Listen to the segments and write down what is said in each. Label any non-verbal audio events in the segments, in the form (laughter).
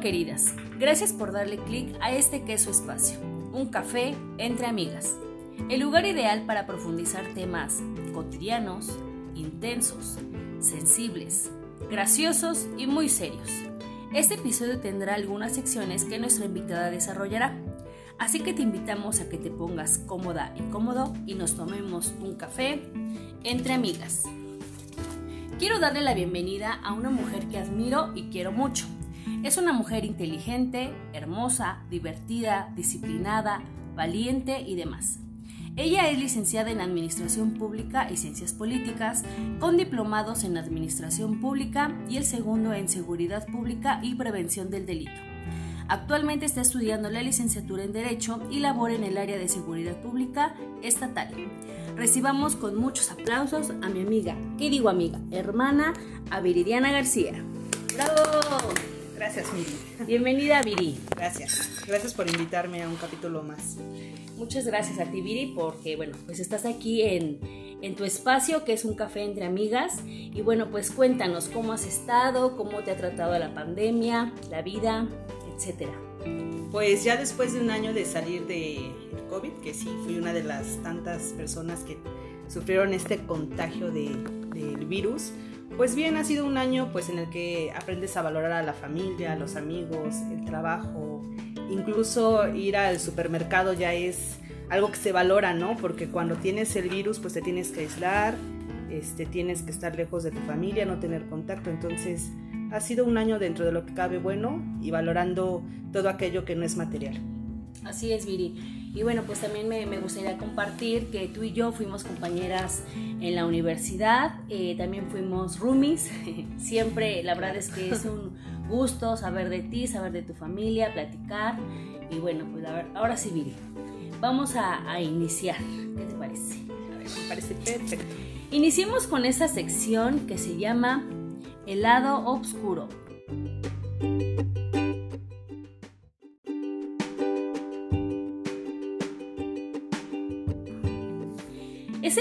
Queridas, gracias por darle clic a este queso espacio, un café entre amigas, el lugar ideal para profundizar temas cotidianos, intensos, sensibles, graciosos y muy serios. Este episodio tendrá algunas secciones que nuestra invitada desarrollará, así que te invitamos a que te pongas cómoda y cómodo y nos tomemos un café entre amigas. Quiero darle la bienvenida a una mujer que admiro y quiero mucho. Es una mujer inteligente, hermosa, divertida, disciplinada, valiente y demás. Ella es licenciada en Administración Pública y Ciencias Políticas, con diplomados en Administración Pública y el segundo en Seguridad Pública y Prevención del Delito. Actualmente está estudiando la licenciatura en Derecho y labora en el área de Seguridad Pública estatal. Recibamos con muchos aplausos a mi amiga, ¿qué digo amiga? Hermana, a Viridiana García. ¡Bravo! Gracias, Miri. Bienvenida, Viri. Gracias. Gracias por invitarme a un capítulo más. Muchas gracias a ti, Viri, porque, bueno, pues estás aquí en, en tu espacio, que es un café entre amigas. Y bueno, pues cuéntanos cómo has estado, cómo te ha tratado la pandemia, la vida, etcétera. Pues ya después de un año de salir de COVID, que sí fui una de las tantas personas que sufrieron este contagio de, del virus, pues bien, ha sido un año pues en el que aprendes a valorar a la familia, a los amigos, el trabajo, incluso ir al supermercado ya es algo que se valora, ¿no? Porque cuando tienes el virus pues te tienes que aislar, este, tienes que estar lejos de tu familia, no tener contacto, entonces ha sido un año dentro de lo que cabe bueno y valorando todo aquello que no es material. Así es, Viri. Y bueno, pues también me, gustaría compartir que tú y yo fuimos compañeras en la universidad, eh, también fuimos roomies. (laughs) Siempre, la verdad es que es un gusto saber de ti, saber de tu familia, platicar. Y bueno, pues a ver, ahora sí, Viri, vamos a, a iniciar. ¿Qué te parece? A ver, me parece perfecto. Iniciemos con esa sección que se llama El lado oscuro.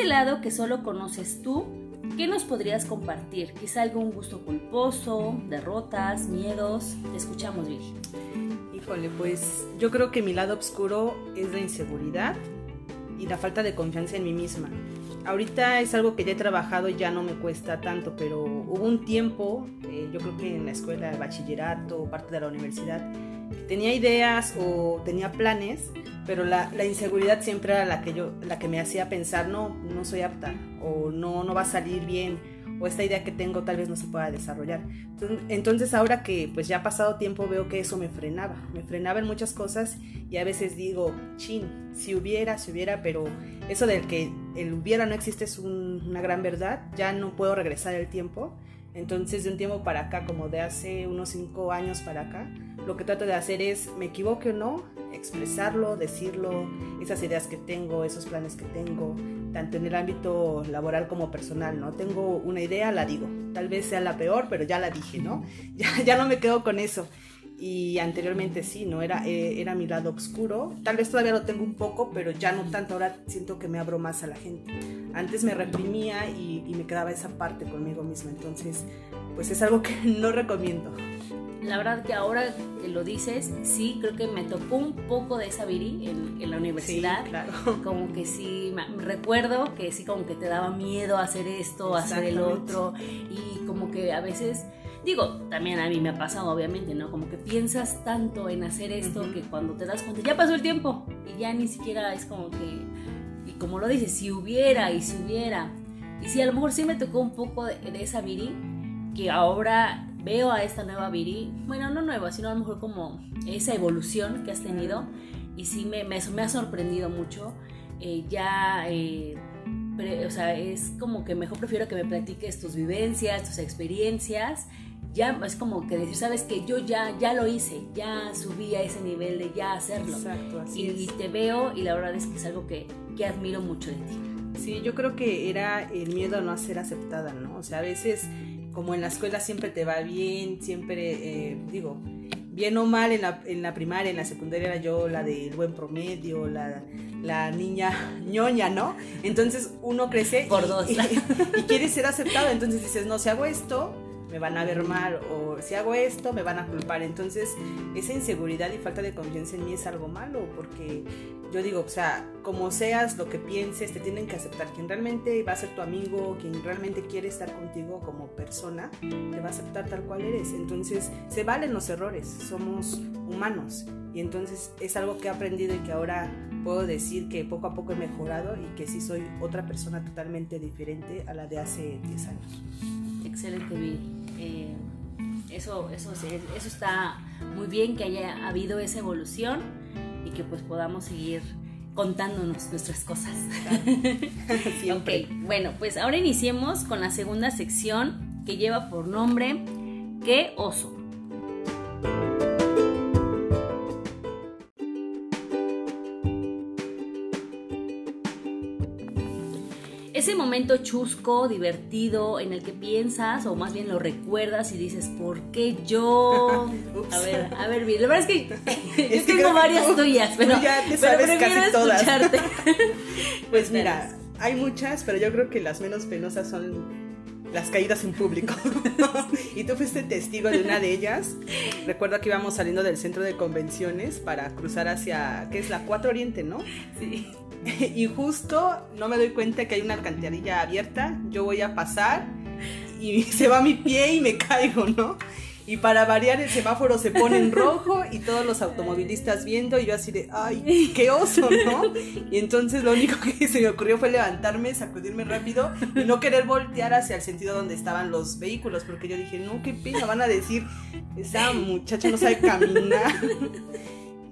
Ese lado que solo conoces tú, ¿qué nos podrías compartir? Quizá algún gusto culposo, derrotas, miedos. Te escuchamos, Vicky. Híjole, pues yo creo que mi lado oscuro es la inseguridad y la falta de confianza en mí misma. Ahorita es algo que ya he trabajado y ya no me cuesta tanto, pero hubo un tiempo, eh, yo creo que en la escuela, el bachillerato, parte de la universidad, tenía ideas o tenía planes, pero la, la, inseguridad siempre era la que yo la que me hacía pensar no no soy apta o no no va a salir bien o esta idea que tengo tal vez no se pueda desarrollar entonces ahora que pues ya ha pasado tiempo veo que eso me frenaba me frenaba en muchas cosas y a veces digo chin si hubiera si hubiera pero eso del que el hubiera no existe es una gran verdad ya no puedo regresar el tiempo entonces, de un tiempo para acá, como de hace unos cinco años para acá, lo que trato de hacer es, me equivoque o no, expresarlo, decirlo, esas ideas que tengo, esos planes que tengo, tanto en el ámbito laboral como personal, ¿no? Tengo una idea, la digo. Tal vez sea la peor, pero ya la dije, ¿no? (laughs) Ya, ya no me quedo con eso y anteriormente sí, ¿no? Era, eh, era mi lado oscuro. Tal vez todavía lo tengo un poco, pero ya no tanto. Ahora siento que me abro más a la gente. Antes me reprimía y, y me quedaba esa parte conmigo misma. Entonces, pues es algo que (laughs) no recomiendo. La verdad que ahora que lo dices, sí, creo que me tocó un poco de esa viri en, en la universidad. Sí, claro. (laughs) Como que sí, me, recuerdo que sí, como que te daba miedo hacer esto, hacer el otro. Y como que a veces Digo, también a mí me ha pasado, obviamente, ¿no? Como que piensas tanto en hacer esto que cuando te das cuenta, ya pasó el tiempo y ya ni siquiera es como que, y como lo dices, si hubiera y si hubiera. Y si a lo mejor sí me tocó un poco de, esa Viri, que ahora veo a esta nueva Viri, bueno, no nueva, sino a lo mejor como esa evolución que has tenido y sí me, me, me ha sorprendido mucho. Eh, ya, eh, o sea, es como que mejor prefiero que me platiques tus vivencias, tus experiencias ya es como que decir, sabes que yo ya, ya lo hice, ya subí a ese nivel de ya hacerlo. Exacto, así y, te veo y la verdad es que es algo que, que, admiro mucho de ti. Sí, yo creo que era el miedo a no ser aceptada, ¿no? O sea, a veces como en la escuela siempre te va bien, siempre, eh, digo, bien o mal en la, en la, primaria, en la secundaria era yo la del buen promedio, la, la niña (laughs) ñoña, ¿no? Entonces uno crece Por dos. Y, y, quiere ser aceptado, entonces dices, no, si hago esto me van a ver mal o si hago esto me van a culpar. Entonces esa inseguridad y falta de confianza en mí es algo malo porque yo digo, o sea, como seas, lo que pienses, te tienen que aceptar. Quien realmente va a ser tu amigo, quien realmente quiere estar contigo como persona, te va a aceptar tal cual eres. Entonces, se valen los errores, somos humanos. Y entonces es algo que he aprendido y que ahora puedo decir que poco a poco he mejorado y que sí soy otra persona totalmente diferente a la de hace 10 años. Excelente, Bill. Eh, eso, eso, eso está muy bien que haya habido esa evolución y que pues podamos seguir contándonos nuestras cosas. (laughs) Siempre. bueno, pues ahora iniciemos con la segunda sección que lleva por nombre ¿Qué oso? Ese momento chusco, divertido, en el que piensas, o más bien lo recuerdas y dices, ¿por qué yo? (laughs) a ver, a ver, la verdad es que (laughs) yo tengo varias tuyas, pero, ya te sabes casi todas. (laughs) pues mira, hay muchas, pero yo creo que las menos penosas son las caídas en público. y tú fuiste testigo de una de ellas. Recuerdo que íbamos saliendo del centro de convenciones para cruzar hacia, ¿qué es la 4 Oriente, no? Sí. (laughs) y justo no me doy cuenta que hay una alcantarilla abierta, yo voy a pasar y (laughs) se va mi pie y me caigo, ¿no? Y para variar el semáforo se pone en rojo y todos los automovilistas viendo y yo así de, ay, qué oso, ¿no? Y entonces lo único que se me ocurrió fue levantarme, sacudirme rápido y no querer voltear hacia el sentido donde estaban los vehículos, porque yo dije, no, qué pena, van a decir, esa muchacha no sabe caminar.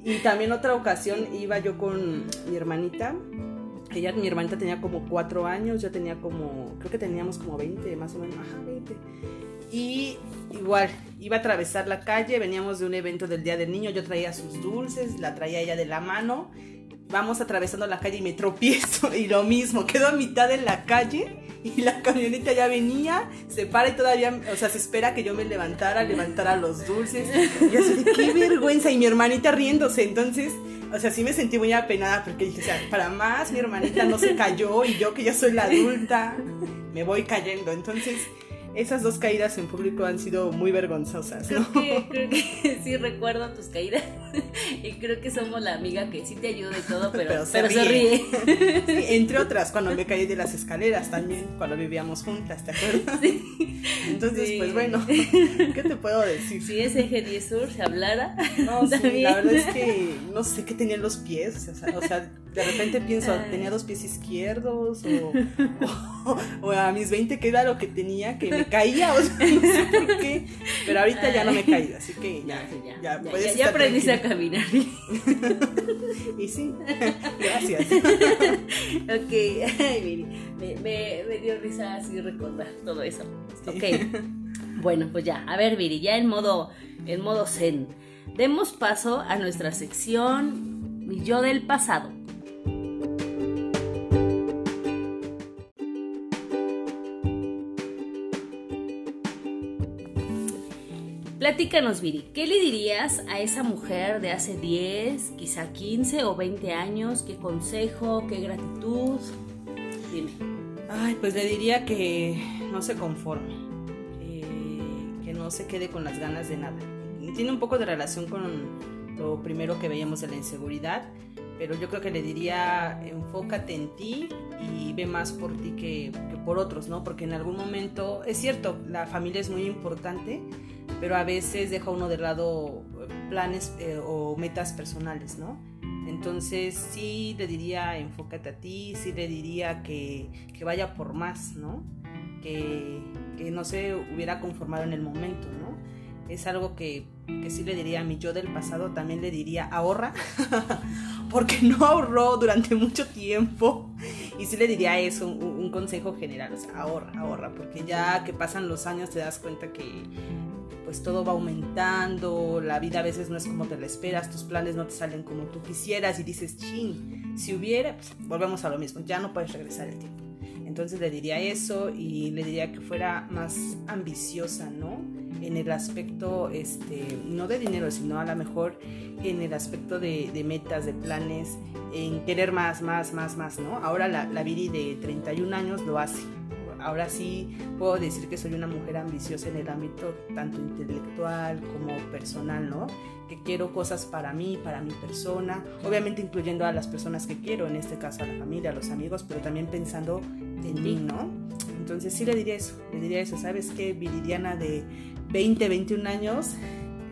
Y también otra ocasión iba yo con mi hermanita. Ella, mi hermanita tenía como cuatro años, yo tenía como, creo que teníamos como 20, más o menos, ajá, 20. Y igual, iba a atravesar la calle, veníamos de un evento del Día del Niño, yo traía sus dulces, la traía ella de la mano. Vamos atravesando la calle y me tropiezo (laughs) y lo mismo, quedo a mitad en la calle (laughs) y la camioneta ya venía, se para y todavía, o sea, se espera que yo me levantara, levantara los dulces. Y así, qué vergüenza. Y mi hermanita riéndose. Entonces, o sea, sí me sentí muy apenada porque dije, o sea, para más, mi hermanita no se cayó y yo que ya soy la adulta, me voy cayendo. Entonces, esas dos caídas en público han sido muy vergonzosas. ¿no? Creo, que, (laughs) sí recuerdo tus caídas (laughs) y creo que somos la amiga que sí te ayuda y todo, pero, se, ríe. (laughs) entre otras, cuando me caí de las escaleras también, cuando vivíamos juntas, ¿te acuerdas? Entonces, pues bueno, ¿qué te puedo decir? Si ese G10 Sur se hablara. No, sí, la verdad es que no sé qué tenían los pies, o sea, o sea de repente pienso, tenía dos pies izquierdos o, (laughs) o, a mis 20 qué era lo que tenía, que me caía, o sea, no sé por qué, pero ahorita ya no me he caído, así que ya, ya, ya, ya, ya, ya aprendiste a caminar. (laughs) y sí, gracias. ok, Ay, me, me, me, dio risa así recordar todo eso. Ok, bueno, pues ya, a ver, Viri, ya en modo, en modo zen. Demos paso a nuestra sección Mi yo del pasado. Platícanos, Viri, ¿qué le dirías a esa mujer de hace 10, quizá 15 o 20 años? ¿Qué consejo, qué gratitud? Dime. Ay, pues le diría que no se conforme, que no se quede con las ganas de nada. Tiene un poco de relación con lo primero que veíamos de la inseguridad, pero yo creo que le diría enfócate en ti y ve más por ti que, que por otros, ¿no? Porque en algún momento, es cierto, la familia es muy importante, pero a veces deja uno de lado eh, planes eh, o metas personales, ¿no? Entonces sí le diría enfócate a ti, sí le diría que, que vaya por más, ¿no? Que, que, no se hubiera conformado en el momento, ¿no? Es algo que, que sí le diría a mi yo del pasado, también le diría ahorra, (laughs) porque no ahorró durante mucho tiempo. Y sí le diría eso, un, un consejo general, o sea, ahorra, ahorra, porque ya que pasan los años te das cuenta que pues todo va aumentando, la vida a veces no es como te la esperas, tus planes no te salen como tú quisieras y dices, chin, si hubiera, pues volvemos a lo mismo, ya no puedes regresar el tiempo. Entonces le diría eso y le diría que fuera más ambiciosa, ¿no? En el aspecto, este, no de dinero, sino a lo mejor en el aspecto de, metas, de planes, en querer más, más, más, más, ¿no? Ahora la, la Viri de 31 años lo hace ahora sí puedo decir que soy una mujer ambiciosa en el ámbito tanto intelectual como personal, ¿no? Que quiero cosas para mí, para mi persona, obviamente incluyendo a las personas que quiero, en este caso a la familia, a los amigos, pero también pensando en mí, ¿no? Entonces sí le diría eso, le diría eso, ¿sabes qué? Viridiana de 20, 21 años,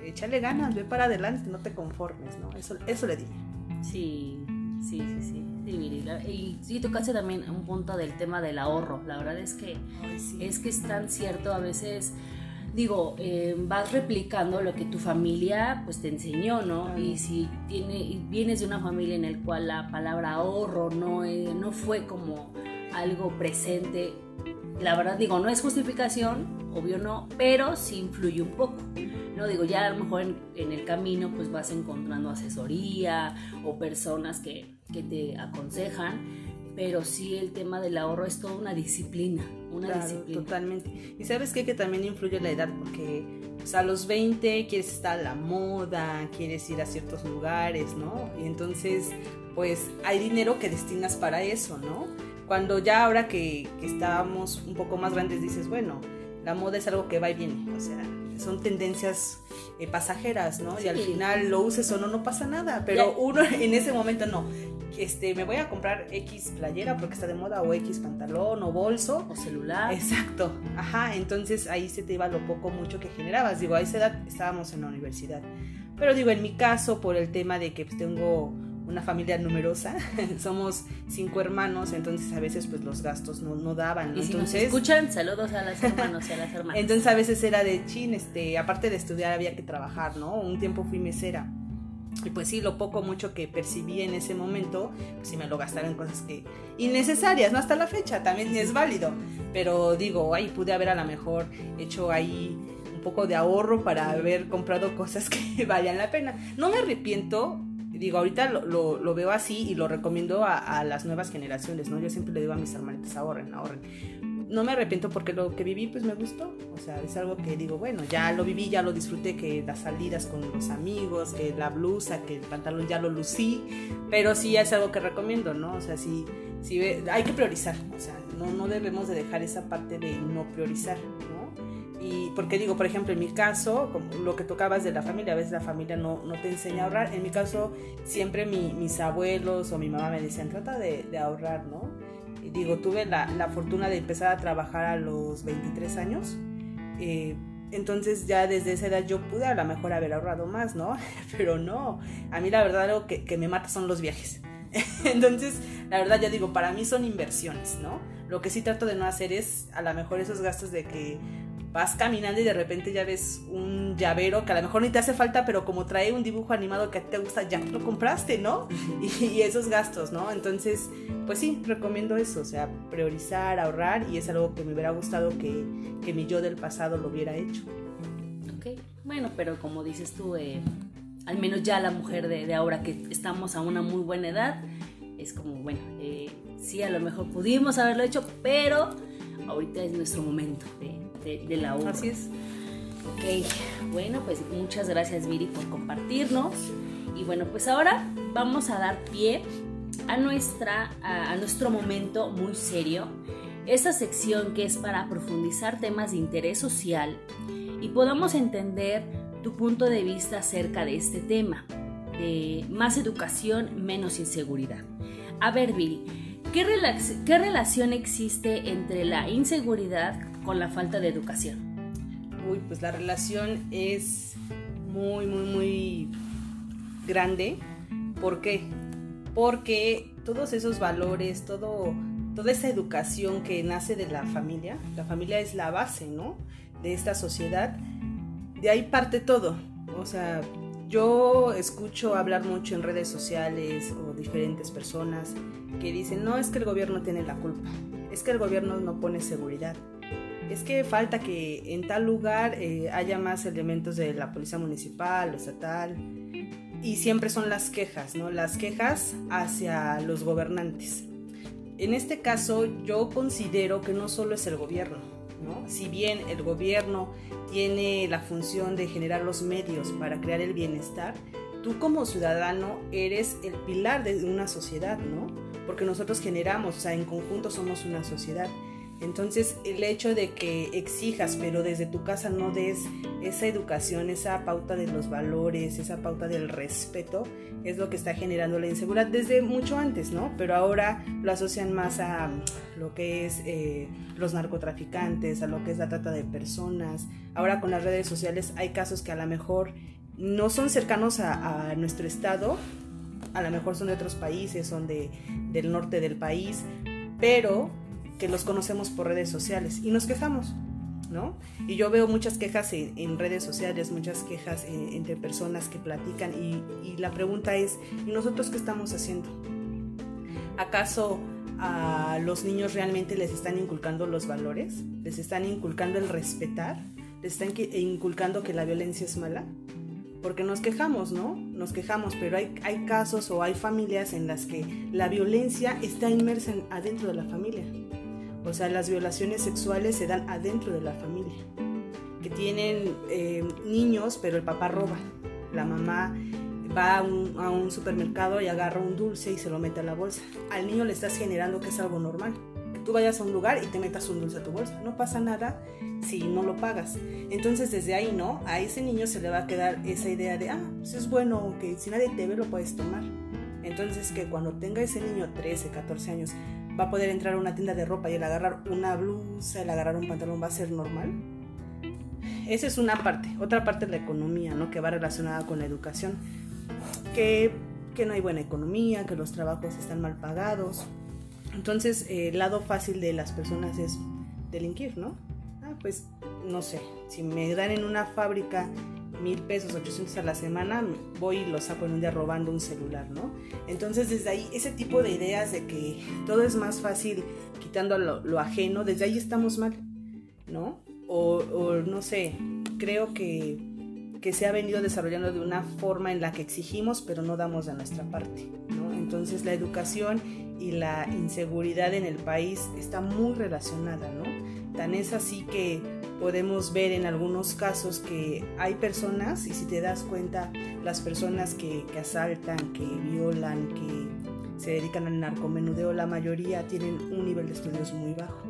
échale ganas, ve para adelante, no te conformes, ¿no? Eso, eso le diría. Sí, sí, sí, sí. Y sí, tocaste también un punto del tema del ahorro. La verdad es que es que es tan cierto a veces digo, eh, vas replicando lo que tu familia pues te enseñó, ¿no? Y si tiene, vienes de una familia en la cual la palabra ahorro no, eh, no fue como algo presente, la verdad digo, no es justificación, obvio no, pero sí influye un poco. No digo, ya a lo mejor en, el camino pues vas encontrando asesoría o personas que, que, te aconsejan, pero sí el tema del ahorro es toda una disciplina, una disciplina. Totalmente. Y sabes qué? que también influye la edad, porque pues, a los 20 quieres estar a la moda, quieres ir a ciertos lugares, ¿no? Y entonces pues hay dinero que destinas para eso, ¿no? Cuando ya ahora que, que estábamos un poco más grandes dices, bueno, la moda es algo que va y viene, o sea, son tendencias eh, pasajeras, ¿no? Y al final lo uses o no, no pasa nada, pero uno en ese momento no. Este, me voy a comprar X playera porque está de moda o X pantalón o bolso. O celular. Exacto. Ajá, entonces ahí se te iba lo poco mucho que generabas. Digo, a esa edad estábamos en la universidad. Pero digo, en mi caso, por el tema de que pues, tengo una familia numerosa, (laughs) somos cinco hermanos, entonces a veces pues los gastos no, no daban. Y si entonces, escuchan, saludos a los hermanos y a las (laughs) hermanas. Entonces a veces era de chin, este, aparte de estudiar había que trabajar, ¿no? Un tiempo fui mesera. Y pues sí, lo poco mucho que percibí en ese momento, pues sí me lo gastaba en cosas que innecesarias, ¿no? Hasta la fecha también es válido. Pero digo, ahí pude haber a lo mejor hecho ahí un poco de ahorro para haber comprado cosas (laughs) que valían la pena. No me arrepiento, digo, ahorita lo, lo, veo así y lo recomiendo a, las nuevas generaciones, ¿no? Yo siempre le digo a mis hermanitas, ahorren, ahorren. No me arrepiento porque lo que viví pues me gustó, o sea, es algo que digo, bueno, ya lo viví, ya lo disfruté, que las salidas con los amigos, que la blusa, que el pantalón ya lo lucí, pero sí es algo que recomiendo, ¿no? O sea, sí, sí hay que priorizar, o sea, no, no debemos de dejar esa parte de no priorizar, ¿no? Y porque digo, por ejemplo, en mi caso, como lo que tocabas de la familia, a veces la familia no, no te enseña a ahorrar. En mi caso, siempre mi, mis abuelos o mi mamá me decían, trata de, de ahorrar, ¿no? Digo, tuve la, la, fortuna de empezar a trabajar a los 23 años. Eh, entonces ya desde esa edad yo pude a lo mejor haber ahorrado más, ¿no? (laughs) Pero no, a mí la verdad algo que, que me mata son los viajes. (laughs) Entonces, la verdad ya digo, para mí son inversiones, ¿no? Lo que sí trato de no hacer es a lo mejor esos gastos de que vas caminando y de repente ya ves un llavero que a lo mejor ni te hace falta, pero como trae un dibujo animado que a ti te gusta, ya lo compraste, ¿no? Y, esos gastos, ¿no? Entonces, pues sí, recomiendo eso, o sea, priorizar, ahorrar y es algo que me hubiera gustado que, que mi yo del pasado lo hubiera hecho. Ok, bueno, pero como dices tú, eh, al menos ya la mujer de, de, ahora que estamos a una muy buena edad, es como, bueno, eh, sí, a lo mejor pudimos haberlo hecho, pero ahorita es nuestro momento de de, la obra. Así es. Ok, bueno, pues muchas gracias Viri por compartirnos. Y bueno, pues ahora vamos a dar pie a, nuestra, a, nuestro momento muy serio. Esta sección que es para profundizar temas de interés social y podamos entender tu punto de vista acerca de este tema. De más educación, menos inseguridad. A ver, Viri, ¿qué, ¿qué relación existe entre la inseguridad con la falta de educación? Uy, pues la relación es muy, muy, muy grande. ¿Por qué? Porque todos esos valores, todo, toda esa educación que nace de la familia, la familia es la base, ¿no? De esta sociedad, de ahí parte todo. O sea, yo escucho hablar mucho en redes sociales o diferentes personas que dicen, no es que el gobierno tiene la culpa, es que el gobierno no pone seguridad, es que falta que en tal lugar eh, haya más elementos de la policía municipal o estatal. Y siempre son las quejas, ¿no? Las quejas hacia los gobernantes. En este caso yo considero que no solo es el gobierno, ¿no? Si bien el gobierno tiene la función de generar los medios para crear el bienestar, tú como ciudadano eres el pilar de una sociedad, ¿no? Porque nosotros generamos, o sea, en conjunto somos una sociedad. Entonces, el hecho de que exijas, pero desde tu casa no des esa educación, esa pauta de los valores, esa pauta del respeto, es lo que está generando la inseguridad desde mucho antes, ¿no? Pero ahora lo asocian más a lo que es eh, los narcotraficantes, a lo que es la trata de personas. Ahora con las redes sociales hay casos que a lo mejor no son cercanos a, nuestro estado, a lo mejor son de otros países, son de, del norte del país, pero que los conocemos por redes sociales y nos quejamos, ¿no? Y yo veo muchas quejas en, redes sociales, muchas quejas entre personas que platican y, y, la pregunta es, ¿y nosotros qué estamos haciendo? ¿Acaso a los niños realmente les están inculcando los valores? ¿Les están inculcando el respetar? ¿Les están inculcando que la violencia es mala? Porque nos quejamos, ¿no? Nos quejamos, pero hay, hay casos o hay familias en las que la violencia está inmersa adentro de la familia o sea, las violaciones sexuales se dan adentro de la familia. Que tienen eh, niños, pero el papá roba. La mamá va a un, supermercado y agarra un dulce y se lo mete a la bolsa. Al niño le estás generando que es algo normal. Que tú vayas a un lugar y te metas un dulce a tu bolsa. No pasa nada si no lo pagas. Entonces desde ahí, ¿no? A ese niño se le va a quedar esa idea de, ah, pues es bueno, que si nadie te ve lo puedes tomar. Entonces que cuando tenga ese niño 13, 14 años, va a poder entrar a una tienda de ropa y el agarrar una blusa, el agarrar un pantalón va a ser normal. Esa es una parte. Otra parte es la economía, ¿no? Que va relacionada con la educación. Que, que no hay buena economía, que los trabajos están mal pagados. Entonces, el lado fácil de las personas es delinquir, ¿no? Ah, pues, no sé, si me dan en una fábrica mil pesos, 800 a la semana, voy y lo saco en un día robando un celular, ¿no? Entonces desde ahí, ese tipo de ideas de que todo es más fácil quitando lo, ajeno, desde ahí estamos mal, ¿no? O, no sé, creo que, que se ha venido desarrollando de una forma en la que exigimos pero no damos de nuestra parte, ¿no? Entonces la educación y la inseguridad en el país está muy relacionada, ¿no? Tan es así que podemos ver en algunos casos que hay personas, y si te das cuenta, las personas que, asaltan, que violan, que se dedican al narcomenudeo, la mayoría tienen un nivel de estudios muy bajo.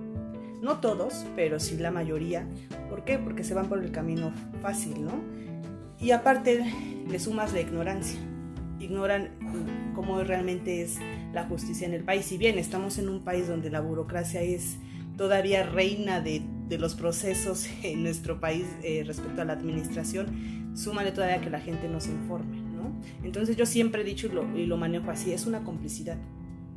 No todos, pero sí la mayoría. ¿Por qué? Porque se van por el camino fácil, ¿no? Y aparte le sumas la ignorancia. Ignoran cómo realmente es la justicia en el país. Si bien estamos en un país donde la burocracia es todavía reina de los procesos (laughs) en nuestro país eh, respecto a la administración, súmale todavía que la gente no se informe, ¿no? Entonces yo siempre he dicho y lo, y lo manejo así, es una complicidad.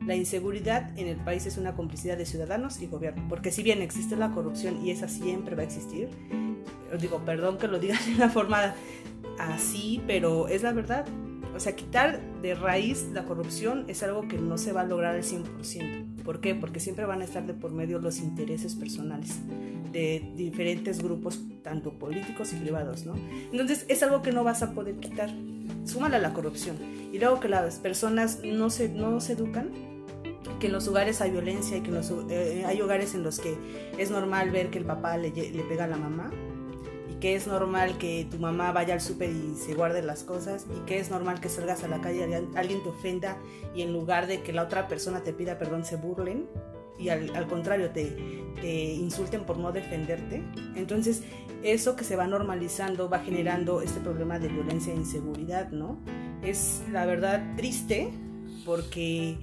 La inseguridad en el país es una complicidad de ciudadanos y gobierno, porque si bien existe la corrupción y esa siempre va a existir, digo, perdón que lo diga de una forma así, pero es la verdad. O sea, quitar de raíz la corrupción es algo que no se va a lograr al 100%. ¿Por qué? Porque siempre van a estar de por medio los intereses personales de diferentes grupos, tanto políticos y privados, ¿no? Entonces es algo que no vas a poder quitar. Súmala la corrupción. Y luego que las personas no se, no se educan, que en los hogares hay violencia y que los, eh, hay hogares en los que es normal ver que el papá le, le pega a la mamá que es normal que tu mamá vaya al súper y se guarde las cosas y que es normal que salgas a la calle y alguien te ofenda y en lugar de que la otra persona te pida perdón se burlen y al, contrario te, te, insulten por no defenderte. Entonces eso que se va normalizando va generando este problema de violencia e inseguridad, ¿no? Es la verdad triste porque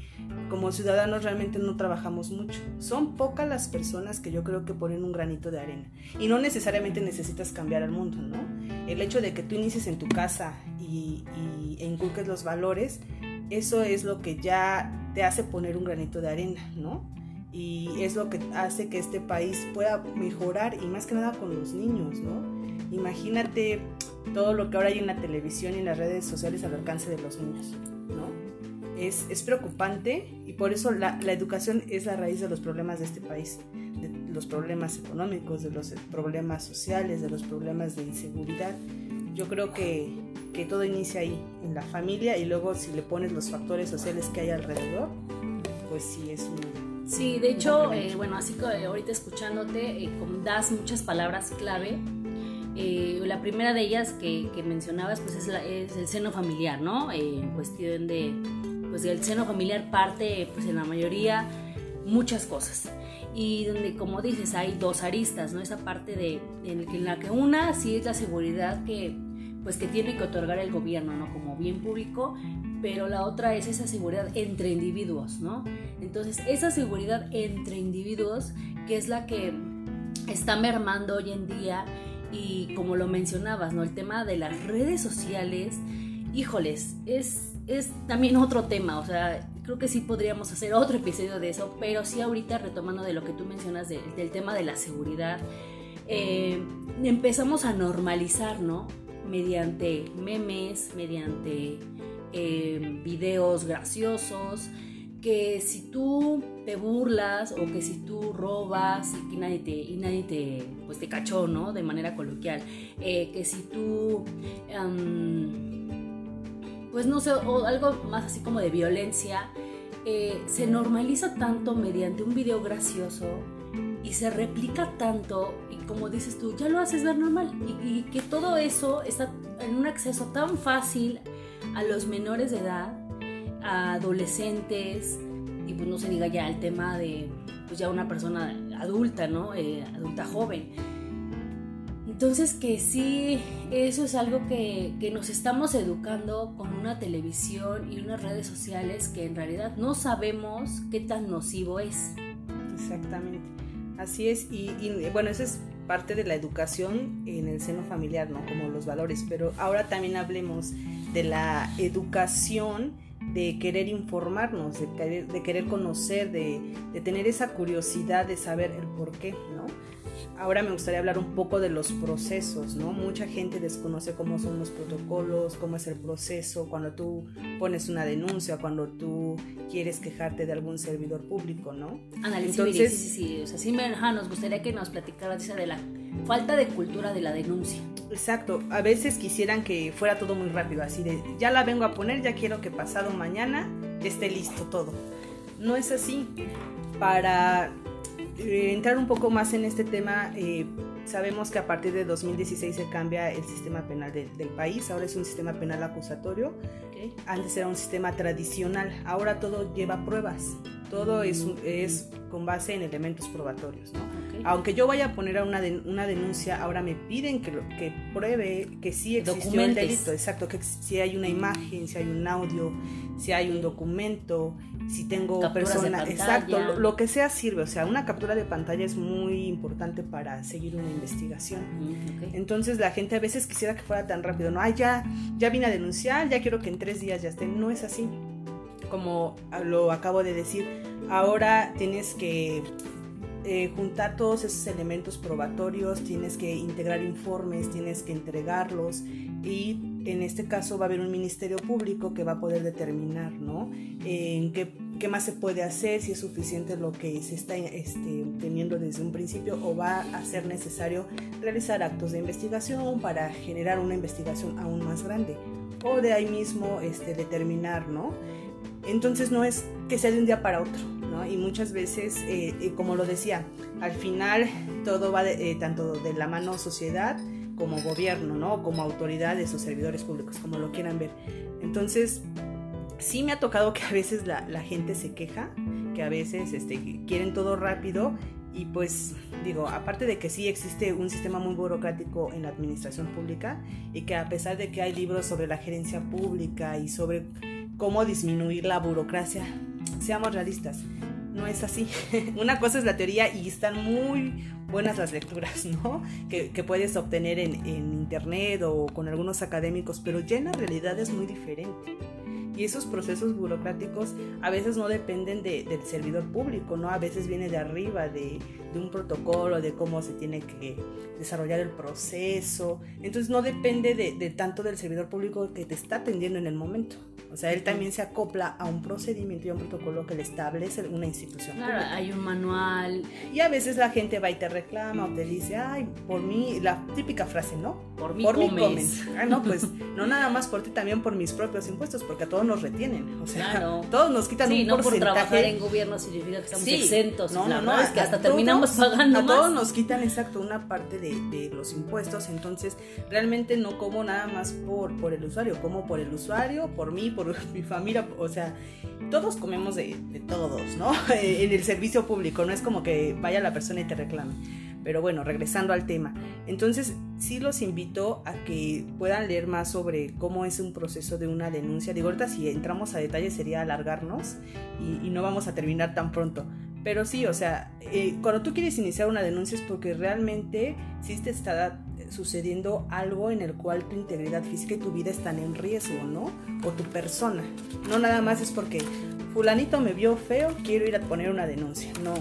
como ciudadanos realmente no trabajamos mucho. Son pocas las personas que yo creo que ponen un granito de arena. Y no necesariamente necesitas cambiar al mundo, ¿no? El hecho de que tú inicies en tu casa y, e inculques los valores, eso es lo que ya te hace poner un granito de arena, ¿no? y es lo que hace que este país pueda mejorar y más que nada con los niños, ¿no? Imagínate todo lo que ahora hay en la televisión y en las redes sociales al alcance de los niños, ¿no? Es, es preocupante y por eso la, la, educación es la raíz de los problemas de este país, de los problemas económicos, de los problemas sociales, de los problemas de inseguridad. Yo creo que, que todo inicia ahí, en la familia, y luego si le pones los factores sociales que hay alrededor, pues sí es un Sí, de hecho, eh, bueno, así que ahorita escuchándote, eh, das muchas palabras clave. Eh, la primera de ellas que, mencionabas, pues es, el seno familiar, ¿no? en cuestión de, pues el seno familiar parte, pues en la mayoría muchas cosas. Y donde, como dices, hay dos aristas, ¿no? Esa parte de, en la que una sí es la seguridad que, pues, que tiene que otorgar el gobierno, ¿no? Como bien público, pero la otra es esa seguridad entre individuos, ¿no? Entonces, esa seguridad entre individuos, que es la que está mermando hoy en día, y como lo mencionabas, ¿no? El tema de las redes sociales, híjoles, es, es también otro tema, o sea, creo que sí podríamos hacer otro episodio de eso, pero sí ahorita retomando de lo que tú mencionas del tema de la seguridad, eh, empezamos a normalizar, ¿no? Mediante memes, mediante eh, videos graciosos, que si tú te burlas o que si tú robas y que nadie te, y nadie te, pues te cachó, ¿no? De manera coloquial, eh, que si tú, pues no sé, o algo más así como de violencia, eh, se normaliza tanto mediante un video gracioso y se replica tanto y como dices tú, ya lo haces ver normal y, que todo eso está en un acceso tan fácil a los menores de edad, a adolescentes, y pues no se diga ya el tema de pues ya una persona adulta, ¿no? Eh, adulta joven. Entonces que sí, eso es algo que, que, nos estamos educando con una televisión y unas redes sociales que en realidad no sabemos qué tan nocivo es. Exactamente, así es, y, bueno, eso es parte de la educación en el seno familiar, ¿no? Como los valores, pero ahora también hablemos de la educación de querer informarnos, de querer, de querer conocer, de, de, tener esa curiosidad de saber el por qué, ¿no? Ahora me gustaría hablar un poco de los procesos, ¿no? Mucha gente desconoce cómo son los protocolos, cómo es el proceso, cuando tú pones una denuncia, cuando tú quieres quejarte de algún servidor público, ¿no? Entonces, sí, sí, sí, o sea, sí me, nos gustaría que nos platicaras de la falta de cultura de la denuncia. Exacto, a veces quisieran que fuera todo muy rápido, así de ya la vengo a poner, ya quiero que pasado mañana esté listo todo. No es así. Para entrar un poco más en este tema, eh, sabemos que a partir de 2016 se cambia el sistema penal del país, ahora es un sistema penal acusatorio, antes era un sistema tradicional, ahora todo lleva pruebas, todo es, es con base en elementos probatorios. ¿no? Aunque yo vaya a poner una, una denuncia, ahora me piden que, que pruebe que sí existió el delito, exacto, que si hay una imagen, si hay un audio, si hay un documento, si tengo personas, exacto, lo, que sea sirve, o sea, una captura de pantalla es muy importante para seguir una investigación. Entonces la gente a veces quisiera que fuera tan rápido, no, ay, ya, ya vine a denunciar, ya quiero que en tres días ya esté, no es así. Como lo acabo de decir, ahora tienes que eh, juntar todos esos elementos probatorios, tienes que integrar informes, tienes que entregarlos y en este caso va a haber un ministerio público que va a poder determinar, ¿no? En qué, qué más se puede hacer, si es suficiente lo que se está este, teniendo desde un principio o va a ser necesario realizar actos de investigación para generar una investigación aún más grande o de ahí mismo este, determinar, ¿no? Entonces no es que sea de un día para otro, ¿no? Y muchas veces, eh, como lo decía, al final todo va de, eh, tanto de la mano sociedad, como gobierno, ¿no? Como autoridades o servidores públicos, como lo quieran ver. Entonces, sí me ha tocado que a veces la, gente se queja, que a veces este, quieren todo rápido y pues digo, aparte de que sí existe un sistema muy burocrático en la administración pública y que a pesar de que hay libros sobre la gerencia pública y sobre cómo disminuir la burocracia, seamos realistas, no es así. (laughs) Una cosa es la teoría y están muy buenas las lecturas, ¿no? Que, puedes obtener en, en, internet o con algunos académicos, pero ya en la realidad es muy diferente. Y esos procesos burocráticos a veces no dependen de, del servidor público, ¿no? A veces viene de arriba, de, de, un protocolo, de cómo se tiene que desarrollar el proceso. Entonces no depende de, de tanto del servidor público que te está atendiendo en el momento. O sea, él también se acopla a un procedimiento y a un protocolo que le establece una institución. Claro, hay un manual. Y a veces la gente va y te reclama o te dice, ay, por mí, la típica frase, ¿no? por mí por comes. mí. Ah, no, pues no nada más por ti, también por mis propios impuestos, porque a todos nos retienen. O sea, Claro. todos nos quitan Sí, un no por porcentaje. trabajar en gobierno significa que estamos Sí. exentos. No, no, es que hasta todos- terminamos pagando a más. todos nos quitan exacto una parte de, de los impuestos, entonces realmente no como nada más por, por el usuario, como por el usuario, por mí, por (laughs) mi familia, o sea, todos comemos de, de todos, ¿no? (laughs) en el servicio público, no es como que vaya la persona y te reclame. Pero bueno, regresando al tema. Entonces, sí los invito a que puedan leer más sobre cómo es un proceso de una denuncia. Digo, ahorita si entramos a detalle sería alargarnos y, no vamos a terminar tan pronto. Pero sí, o sea, eh, cuando tú quieres iniciar una denuncia es porque realmente sí te está sucediendo algo en el cual tu integridad física y tu vida están en riesgo, ¿no? O tu persona. No nada más es porque fulanito me vio feo, quiero ir a poner una denuncia. No.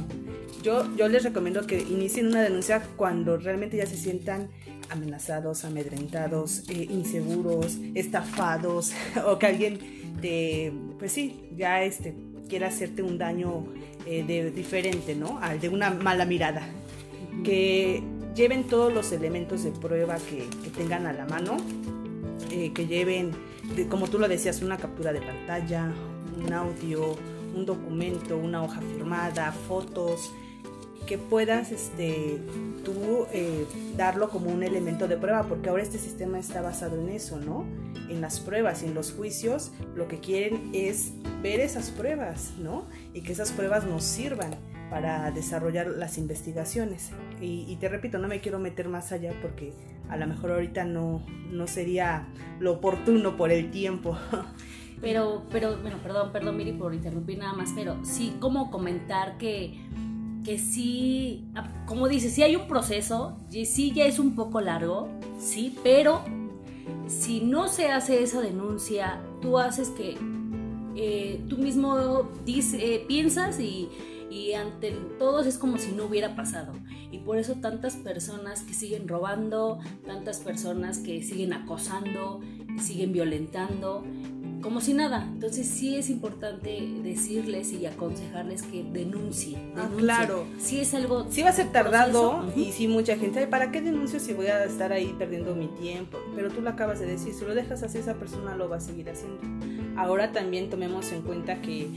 Yo, yo les recomiendo que inicien una denuncia cuando realmente ya se sientan amenazados, amedrentados, eh, inseguros, estafados, (laughs) o que alguien te, pues sí, ya este, quiera hacerte un daño eh, de, diferente, ¿no? Al de una mala mirada. Que lleven todos los elementos de prueba que, que tengan a la mano, eh, que lleven, de- como tú lo decías, una captura de pantalla, un audio, un documento, una hoja firmada, fotos, que puedas este, tú eh, darlo como un elemento de prueba, porque ahora este sistema está basado en eso, ¿no? En las pruebas en los juicios, lo que quieren es ver esas pruebas, ¿no? Y que esas pruebas nos sirvan para desarrollar las investigaciones. Y, y te repito, no me quiero meter más allá porque a lo mejor ahorita no, no sería lo oportuno por el tiempo. (laughs) Pero, pero, bueno, perdón, perdón, Miri, por interrumpir nada más, pero sí, como comentar que, que sí, ah, como dices, sí hay un proceso, sí ya es un poco largo, sí, pero si no se hace esa denuncia, tú haces que eh, tú mismo dice- eh, piensas y, y ante todos es como si no hubiera pasado. Y por eso tantas personas que siguen robando, tantas personas que siguen acosando, siguen violentando, como si nada. Entonces sí es importante decirles y aconsejarles que denuncien. Ah, claro. Sí es algo... Sí va a ser tardado y sí mucha gente, "Ay, ¿para qué denuncio si voy a estar ahí perdiendo mi tiempo? Pero tú lo acabas de decir, si lo dejas así esa persona lo va a seguir haciendo. Ahora también tomemos en cuenta que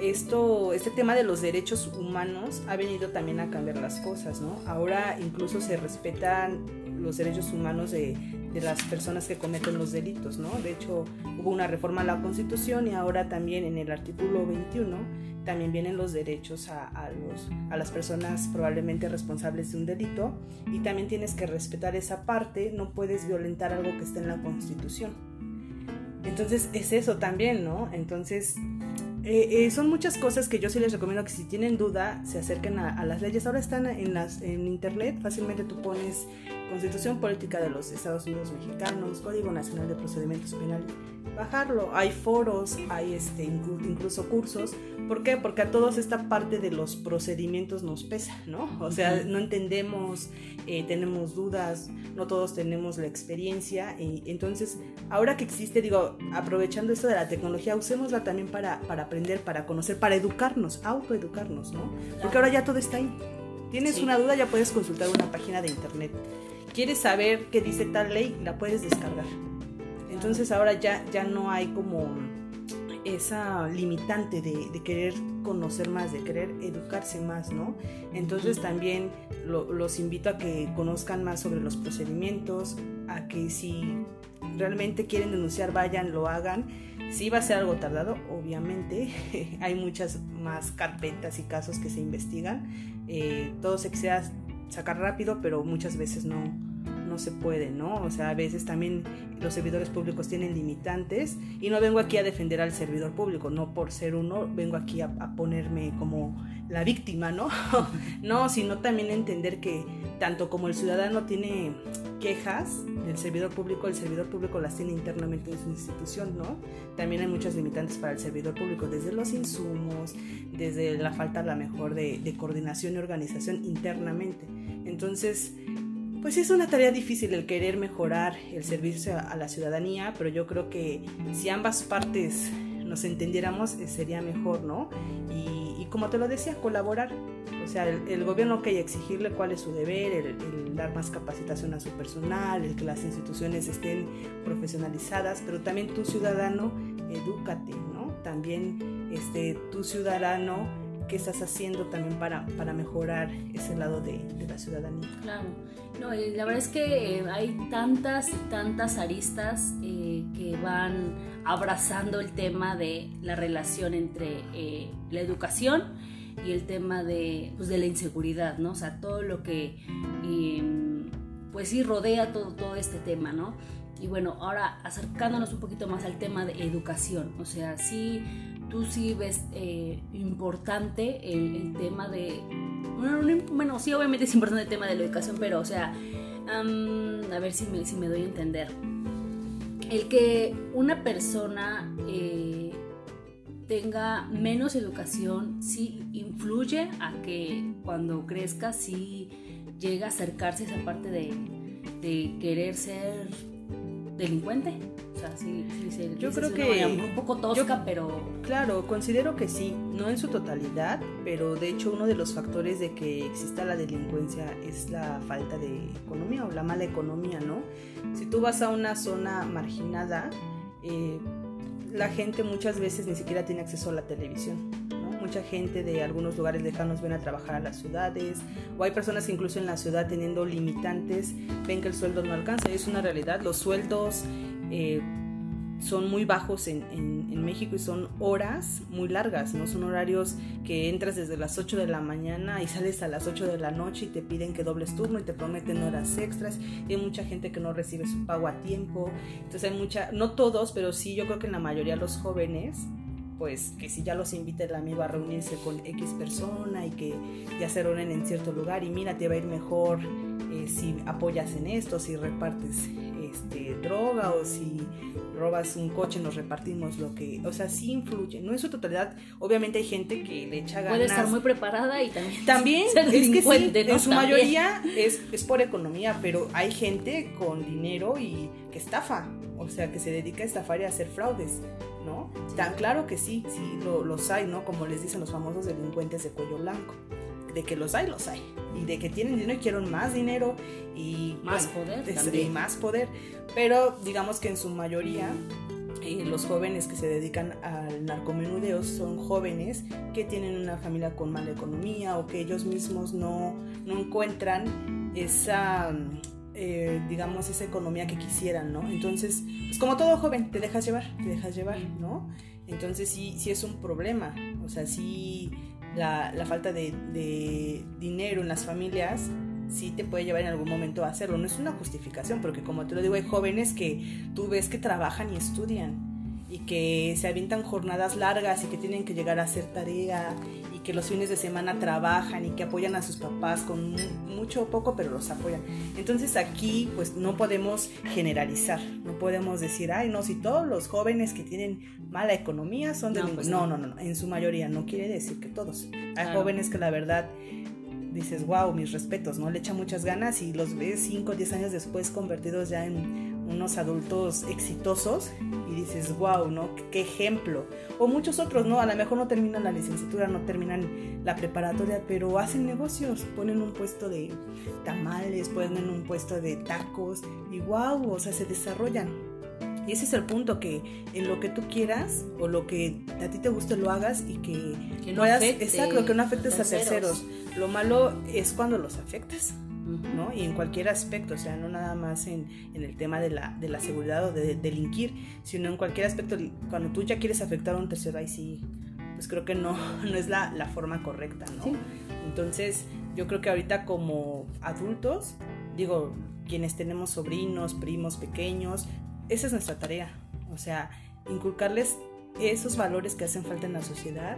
esto, este tema de los derechos humanos ha venido también a cambiar las cosas, ¿no? Ahora incluso se respetan los derechos humanos de, de las personas que cometen los delitos, ¿no? De hecho, hubo una reforma a la Constitución y ahora también en el artículo 21 también vienen los derechos a, los, a las personas probablemente responsables de un delito y también tienes que respetar esa parte, no puedes violentar algo que está en la Constitución. Entonces es eso también, ¿no? Entonces eh, eh, son muchas cosas que yo sí les recomiendo que si tienen duda se acerquen a, a las leyes. Ahora están en, las, en internet, fácilmente tú pones Constitución Política de los Estados Unidos Mexicanos, Código Nacional de Procedimientos Penales, bajarlo. Hay foros, hay este, inclu- incluso cursos. ¿Por qué? Porque a todos esta parte de los procedimientos nos pesa, ¿no? O sea, no entendemos, eh, tenemos dudas, no todos tenemos la experiencia. Y entonces, ahora que existe, digo, aprovechando esto de la tecnología, usémosla también para, para aprender, para conocer, para educarnos, autoeducarnos, ¿no? Porque ahora ya todo está ahí. Tienes Sí. una duda, ya puedes consultar una página de internet. ¿Quieres saber qué dice tal ley? La puedes descargar. Entonces ahora ya, ya no hay como esa limitante de, de querer conocer más, de querer educarse más, ¿no? Entonces también lo- los invito a que conozcan más sobre los procedimientos, a que si realmente quieren denunciar, vayan, lo hagan. Sí va a ser algo tardado, obviamente. (laughs) Hay muchas más carpetas y casos que se investigan. Eh, todo se sacar rápido, pero muchas veces no, no se puede, ¿no? O sea, a veces también los servidores públicos tienen limitantes y no vengo aquí a defender al servidor público, no por ser uno, vengo aquí a, ponerme como la víctima, ¿no? (laughs) no, sino también entender que tanto como el ciudadano tiene quejas del servidor público, el servidor público las tiene internamente en su institución, ¿no? También hay muchas limitantes para el servidor público, desde los insumos, desde la falta a la mejor de coordinación y organización internamente. Entonces, pues es una tarea difícil el querer mejorar el servicio a, la ciudadanía, pero yo creo que si ambas partes nos entendiéramos eh, sería mejor, ¿no? Y, y como te lo decía, colaborar, O sea, el, gobierno que hay exigirle cuál es su deber, el, dar más capacitación a su personal, el que las instituciones estén profesionalizadas, pero también tu ciudadano, edúcate, ¿no? También este, tu ciudadano, ¿qué estás haciendo también para, para mejorar ese lado de, de la ciudadanía? Claro, no, la verdad es que eh, hay tantas tantas aristas eh, que van abrazando el tema de la relación entre eh, la educación y el tema de, pues, de la inseguridad, ¿no? O sea, todo lo que, em, pues sí, rodea todo, todo este tema, ¿no? Y bueno, ahora acercándonos un poquito más al tema de educación, o sea, sí, tú sí ves eh, importante el, tema de, bueno, sí, obviamente es importante el tema de la educación, pero, o sea, a ver si me, si me doy a entender. El que una persona... Eh, tenga menos educación sí influye a que cuando crezca sí llegue a acercarse a esa parte de, de querer ser delincuente. O sea, sí, sí, yo creo que un poco tosca, pero claro, considero que sí, no en su totalidad, pero de hecho uno de los factores de que exista la delincuencia es la falta de economía o la mala economía, ¿no? Si tú vas a una zona marginada, eh, la gente muchas veces ni siquiera tiene acceso a la televisión. Mucha gente de algunos lugares lejanos ven a trabajar a las ciudades o hay personas que incluso en la ciudad teniendo limitantes ven que el sueldo no alcanza. Es una realidad. Los sueldos eh, son muy bajos en, México y son horas muy largas, ¿no? Son horarios que entras desde las 8 de la mañana y sales a las 8 de la noche y te piden que dobles turno y te prometen horas extras. Hay mucha gente que no recibe su pago a tiempo. Entonces hay mucha, no todos, pero sí yo creo que en la mayoría los jóvenes pues que si ya los invita el amigo a reunirse con X persona y que ya se reúnen en cierto lugar y mira, te va a ir mejor eh, si apoyas en esto, si repartes este, droga o si robas un coche, nos repartimos lo que, o sea, sí influye, no en su totalidad, obviamente hay gente que le echa ganas. Puede estar muy preparada y también, (laughs) también es que sí, en su mayoría es, es por economía, pero hay gente con dinero y que estafa, o sea, que se dedica a estafar y a hacer fraudes, ¿no? Tan claro que sí, sí, lo, los hay, ¿no? Como les dicen los famosos delincuentes de cuello blanco de que los hay, los hay. Y de que tienen dinero y quieren más dinero y más poder. Y más poder. Pero digamos que en su mayoría eh, los jóvenes que se dedican al narcomenudeo son jóvenes que tienen una familia con mala economía o que ellos mismos no, no encuentran esa, eh, digamos, esa economía que quisieran, ¿no? Entonces, pues como todo joven, te dejas llevar, te dejas llevar, ¿no? Entonces sí, sí es un problema, o sea, sí la, falta de, dinero en las familias sí te puede llevar en algún momento a hacerlo. No es una justificación, porque como te lo digo, hay jóvenes que tú ves que trabajan y estudian y que se avientan jornadas largas y que tienen que llegar a hacer tarea que los fines de semana trabajan y que apoyan a sus papás con mucho o poco, pero los apoyan. Entonces aquí pues no podemos generalizar, no podemos decir, ay no, si todos los jóvenes que tienen mala economía son de... Pues no, no, no, no, en su mayoría no quiere decir que todos. Hay jóvenes que la verdad dices, wow, mis respetos, ¿no? Le echa muchas ganas y los ves 5 o 10 años después convertidos ya en unos adultos exitosos y dices, wow, ¿no? ¿Qué ejemplo? O muchos otros, ¿no? A lo mejor no terminan la licenciatura, no terminan la preparatoria, pero hacen negocios, ponen un puesto de tamales, ponen un puesto de tacos y wow, o sea, se desarrollan. Y ese es el punto, que en lo que tú quieras o lo que a ti te guste lo hagas y que, no puedas, exacto, que no afectes a terceros. Lo malo es cuando los afectas. ¿No? Y en cualquier aspecto, o sea, no nada más en, en el tema de la, de la, seguridad o de, delinquir, sino en cualquier aspecto, cuando tú ya quieres afectar a un tercero, ahí sí, pues creo que no, (laughs) no es la, la forma correcta, ¿no? Entonces, yo creo que ahorita como adultos, digo, quienes tenemos sobrinos, primos pequeños, esa es nuestra tarea, o sea, inculcarles esos valores que hacen falta en la sociedad.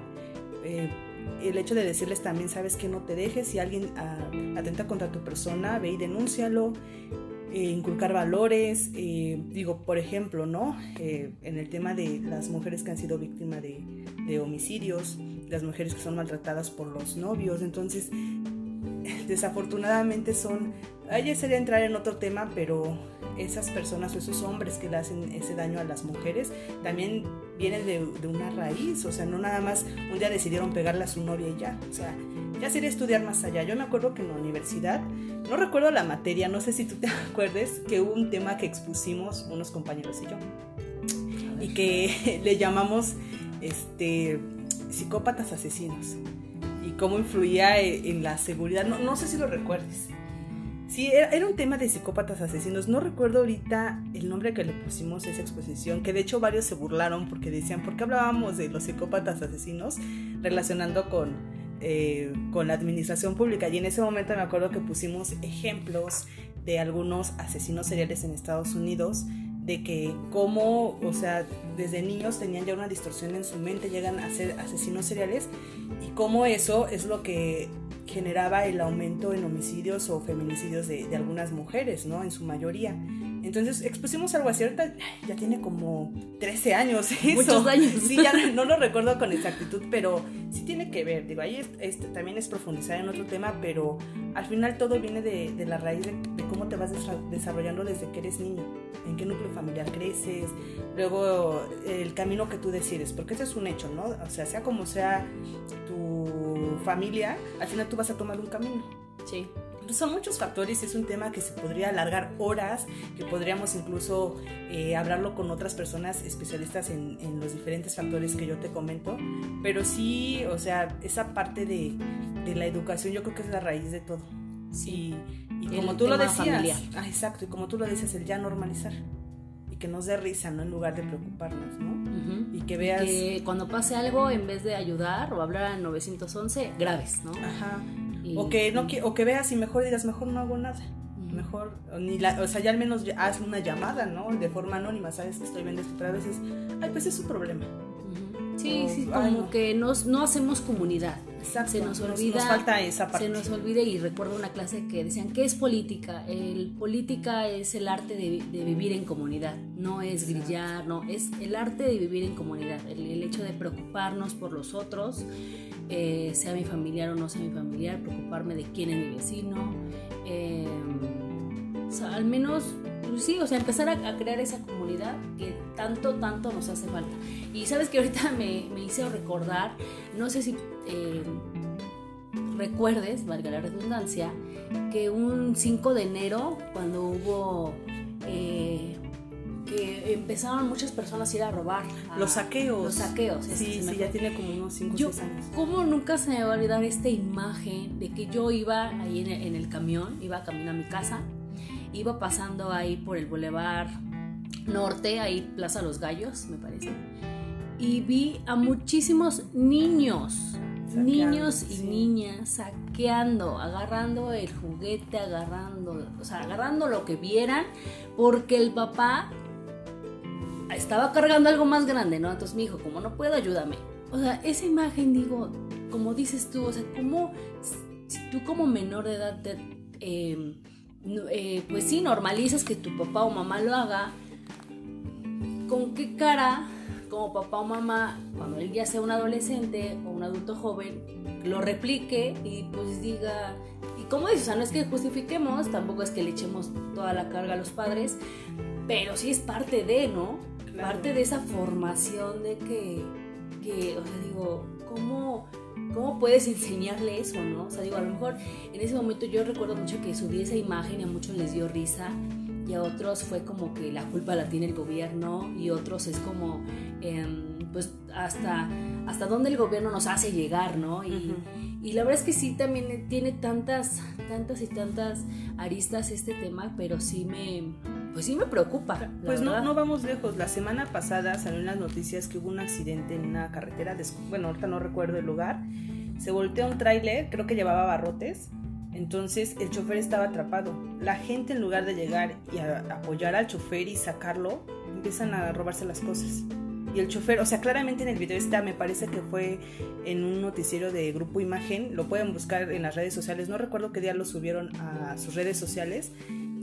Eh, el hecho de decirles también, sabes que no te dejes, si alguien ah, atenta contra tu persona, ve y denúncialo, eh, inculcar valores, eh, digo, por ejemplo, ¿no? en el tema de las mujeres que han sido víctimas de, de homicidios, las mujeres que son maltratadas por los novios, entonces, (laughs) desafortunadamente son, ayer sería entrar en otro tema, pero esas personas o esos hombres que le hacen ese daño a las mujeres también vienen de, de, una raíz, o sea, no nada más un día decidieron pegarle a su novia y ya, o sea, ya sería estudiar más allá. Yo me acuerdo que en la universidad, no recuerdo la materia, no sé si tú te (laughs) acuerdes, que hubo un tema que expusimos unos compañeros y yo, y que (laughs) le llamamos este, psicópatas asesinos cómo influía e, en la seguridad, no, no sé si lo recuerdes. Sí, era, un tema de psicópatas asesinos. No recuerdo ahorita el nombre que le pusimos a esa exposición, que de hecho varios se burlaron porque decían, ¿por qué hablábamos de los psicópatas asesinos relacionando con, eh, con la administración pública? Y en ese momento me acuerdo que pusimos ejemplos de algunos asesinos seriales en Estados Unidos de que cómo, o sea, desde niños tenían ya una distorsión en su mente, llegan a ser asesinos seriales y cómo eso es lo que generaba el aumento en homicidios o feminicidios de, de algunas mujeres, ¿no? En su mayoría. Entonces expusimos algo así, ahorita ya tiene como 13 años. (laughs) Muchos años. Sí, ya no, lo recuerdo con exactitud, pero sí tiene que ver. Digo, ahí este, también es profundizar en otro tema, pero al final todo viene de, de la raíz de, de, cómo te vas desarrollando desde que eres niño, en qué núcleo familiar creces, luego el camino que tú decides, porque eso es un hecho, ¿no? O sea, sea como sea tu familia, al final tú vas a tomar un camino. Sí son muchos factores, es un tema que se podría alargar horas, que podríamos incluso eh, hablarlo con otras personas especialistas en, en, los diferentes factores que yo te comento, pero sí, o sea, esa parte de, de la educación yo creo que es la raíz de todo. Sí. Y, y como tú lo decías, ah, exacto, y como tú lo decías, el ya normalizar y que nos dé risa, ¿no? En lugar de preocuparnos, ¿no? Uh -huh. Y que veas... Que cuando pase algo, en vez de ayudar o hablar al 911, graves, ¿no? Ajá. Y, o, que no, o que veas y mejor digas, mejor no hago nada. Mejor, ni la, o sea, ya al menos haz una llamada, ¿no? De forma anónima, sabes que estoy viendo esto, pero a veces, ay, pues es su problema. Sí, sí, como no. que nos, no hacemos comunidad. Exacto. Se nos olvida. Nos, falta esa parte. Se nos olvida y recuerdo una clase que decían, ¿qué es política? El política es el arte de, de vivir en comunidad, no es grillar, no, es el arte de vivir en comunidad, el, el hecho de preocuparnos por los otros, eh, sea mi familiar o no sea mi familiar, preocuparme de quién es mi vecino, eh, sea, al menos pues sí, o sea, empezar a, crear esa comunidad que tanto, tanto nos hace falta. Y sabes que ahorita me, me hice recordar, no sé si eh, recuerdes, valga la redundancia, que un 5 de enero, cuando hubo... Que empezaron muchas personas a ir a robar. A, los saqueos. Los saqueos. Sí, sí, ya tiene como unos 5 o 6 años. ¿Cómo nunca se me va a olvidar esta imagen de que yo iba ahí en el, en el camión, iba camino a mi casa iba pasando ahí por el Boulevard Norte, ahí Plaza Los Gallos, me parece, y vi a muchísimos niños, saqueando, niños y sí. niñas saqueando, agarrando el juguete, agarrando, o sea, agarrando lo que vieran, porque el papá estaba cargando algo más grande, ¿no? Entonces mi hijo, como no puedo, ayúdame. O sea, esa imagen, digo, como dices tú, o sea, como si tú como menor de edad eh, eh, pues sí, normalizas que tu papá o mamá lo haga, ¿con qué cara como papá o mamá, cuando él ya sea un adolescente o un adulto joven, lo replique y pues diga, y como dices, o sea, no es que justifiquemos, tampoco es que le echemos toda la carga a los padres, pero sí es parte de, ¿no? Claro. Parte de esa formación de que, que, o sea, digo, ¿cómo ¿cómo puedes enseñarle eso, no? O sea, digo, a lo mejor en ese momento yo recuerdo mucho que subí esa imagen y a muchos les dio risa y a otros fue como que la culpa la tiene el gobierno y otros es como, eh, pues, hasta, hasta dónde el gobierno nos hace llegar, ¿no? Y, uh -huh. y, la verdad es que sí, también tiene tantas, tantas y tantas aristas este tema, pero sí me, pues sí me preocupa. Pues no, no vamos lejos. La semana pasada salió en las noticias que hubo un accidente en una carretera, de, bueno, ahorita no recuerdo el lugar, se volteó un tráiler, creo que llevaba barrotes, entonces el chofer estaba atrapado. La gente en lugar de llegar y a apoyar al chofer y sacarlo, empiezan a robarse las cosas. Y el chofer, o sea, claramente en el video está, me parece que fue en un noticiero de Grupo Imagen, lo pueden buscar en las redes sociales, no recuerdo qué día lo subieron a sus redes sociales.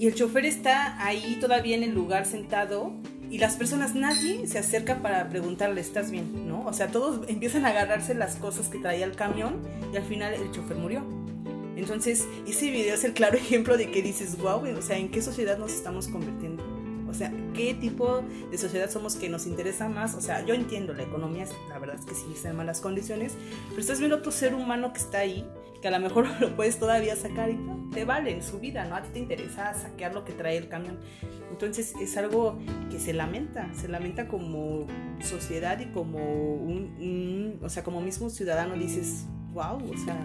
Y el chofer está ahí todavía en el lugar sentado y las personas, nadie se acerca para preguntarle, ¿estás bien? ¿No? O sea, todos empiezan a agarrarse las cosas que traía el camión y al final el chofer murió. Entonces, ese video es el claro (laughs) ejemplo de que dices, wow, o sea, ¿en qué sociedad nos estamos convirtiendo? O sea, ¿qué tipo de sociedad somos que nos interesa más? O sea, yo entiendo, la economía, la verdad es que sí está en malas condiciones, pero estás viendo otro ser humano que está ahí, que a lo mejor (laughs) lo puedes todavía sacar y te vale en su vida, ¿no? A ti te interesa saquear lo que trae el camión. Entonces es algo que se lamenta, se lamenta como sociedad y como un, o sea, como mismo ciudadano dices, wow, o sea,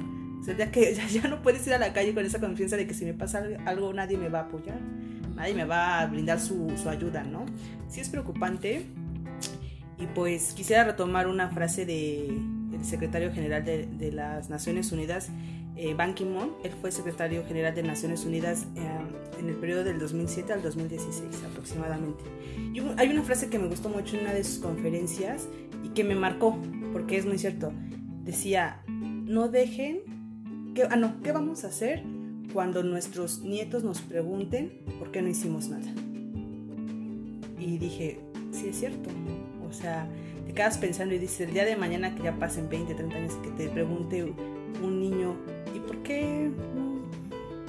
ya que (laughs) ya, no puedes ir a la calle con esa confianza de que si me pasa algo nadie me va a apoyar, nadie me va a brindar su, su ayuda, ¿no? Sí es preocupante y pues quisiera retomar una frase de el secretario general de, las Naciones Unidas, eh, Ban Ki-moon. Él fue secretario general de Naciones Unidas eh, en el periodo del 2007 al 2016 aproximadamente. Y hay una frase que me gustó mucho en una de sus conferencias y que me marcó, porque es muy cierto. Decía, no dejen, que, ah no, ¿qué vamos a hacer cuando nuestros nietos nos pregunten por qué no hicimos nada? Y dije, sí es cierto. O sea, quedas pensando y dices, el día de mañana que ya pasen 20, 30 años, que te pregunte un niño, ¿y por qué no?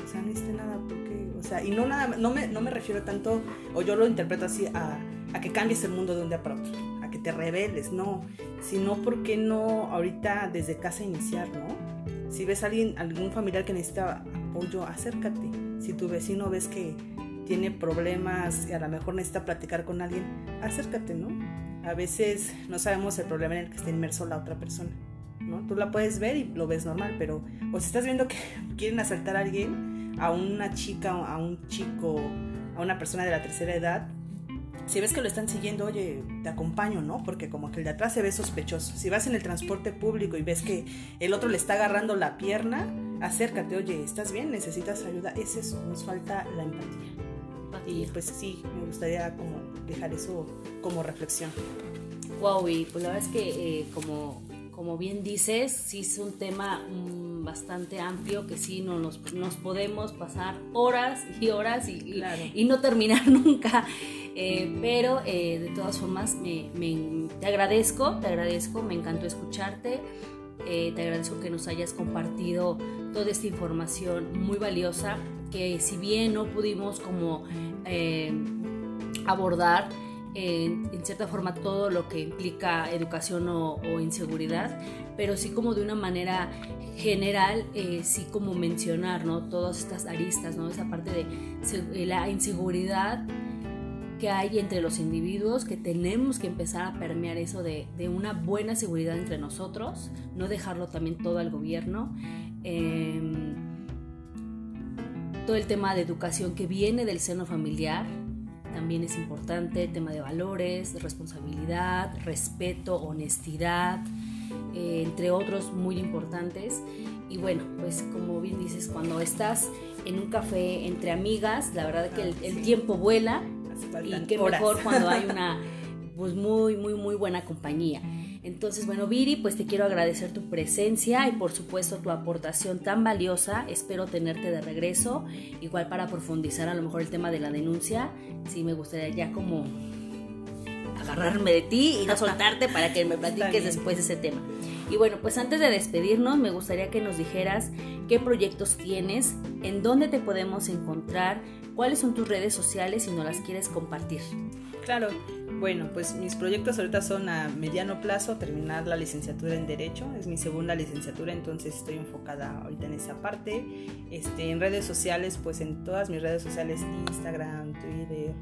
O sea, no hiciste nada, ¿por qué? O sea, y no, nada, no, me, no me refiero tanto, o yo lo interpreto así, a, a que cambies el mundo de un día para otro, a que te rebeles, no, sino porque no ahorita desde casa iniciar, ¿no? Si ves a alguien, algún familiar que necesita apoyo, acércate. Si tu vecino ves que tiene problemas y a lo mejor necesita platicar con alguien, acércate, ¿no? A veces no sabemos el problema en el que está inmerso la otra persona, ¿no? Tú la puedes ver y lo ves normal, pero o si estás viendo que (laughs) quieren asaltar a alguien, a una chica, a un chico, a una persona de la tercera edad, si ves que lo están siguiendo, oye, te acompaño, ¿no? Porque como que el de atrás se ve sospechoso. Si vas en el transporte público y ves que el otro le está agarrando la pierna, acércate, oye, ¿estás bien? ¿Necesitas ayuda? Es eso, nos falta la empatía. Y pues sí, me gustaría como dejar eso como reflexión. Wow, y pues la verdad es que eh, como, como bien dices, sí es un tema mm, bastante amplio que sí no nos, nos podemos pasar horas y horas y, y, no terminar (laughs) nunca. Eh, pero eh, de todas formas me, me, te agradezco, te agradezco, me encantó escucharte. te agradezco que nos hayas compartido toda esta información muy valiosa que si bien no pudimos como eh, abordar en, cierta forma todo lo que implica educación o, inseguridad, pero sí como de una manera general, eh, sí como mencionar, ¿no? Todas estas aristas, ¿no? Esa parte de la inseguridad que hay entre los individuos, que tenemos que empezar a permear eso de, una buena seguridad entre nosotros, no dejarlo también todo al gobierno. Em, todo el tema de educación que viene del seno familiar también es importante, el tema de valores, responsabilidad, respeto, honestidad, eh, entre otros muy importantes. Y bueno, pues como bien dices, cuando estás en un café entre amigas, la verdad que el, tiempo vuela y qué mejor cuando hay (laughs) una pues muy, muy, muy buena compañía. Entonces, bueno, Viri, pues te quiero agradecer tu presencia y por supuesto tu aportación tan valiosa. Espero tenerte de regreso, igual para profundizar a lo mejor el tema de la denuncia. Sí, me gustaría ya como agarrarme de ti y no (laughs) soltarte para que me platiques después ese tema. Y bueno, pues antes de despedirnos, me gustaría que nos dijeras qué proyectos tienes, en dónde te podemos encontrar, cuáles son tus redes sociales si no las quieres compartir. Claro, bueno, pues mis proyectos ahorita son a mediano plazo, terminar la licenciatura en Derecho, es mi segunda licenciatura, entonces estoy enfocada ahorita en esa parte. Este, en redes sociales, pues en todas mis redes sociales, Instagram, Twitter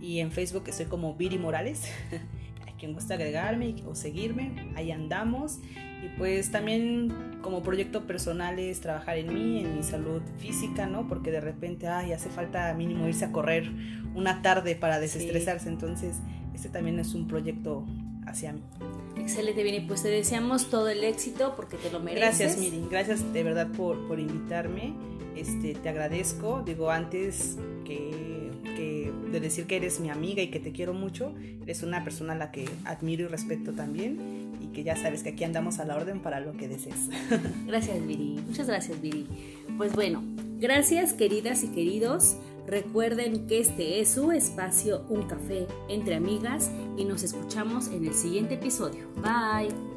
y en Facebook estoy como Viri Morales. (laughs) a quien gusta agregarme o seguirme, ahí andamos. Y pues también como proyecto personal es trabajar en mí, en mi salud física, ¿no? Porque de repente, ay, hace falta mínimo irse a correr una tarde para desestresarse. Entonces, este también es un proyecto hacia mí. Excelente, bien, pues te deseamos todo el éxito porque te lo mereces. Gracias, Miri, gracias de verdad por, por invitarme. Este, te agradezco, digo, antes que, que, de decir que eres mi amiga y que te quiero mucho, eres una persona a la que admiro y respeto también y que ya sabes que aquí andamos a la orden para lo que desees. (laughs) Gracias, Viri, muchas gracias, Viri. Pues bueno, gracias, queridas y queridos. Recuerden que este es su espacio Un Café entre amigas y nos escuchamos en el siguiente episodio. Bye.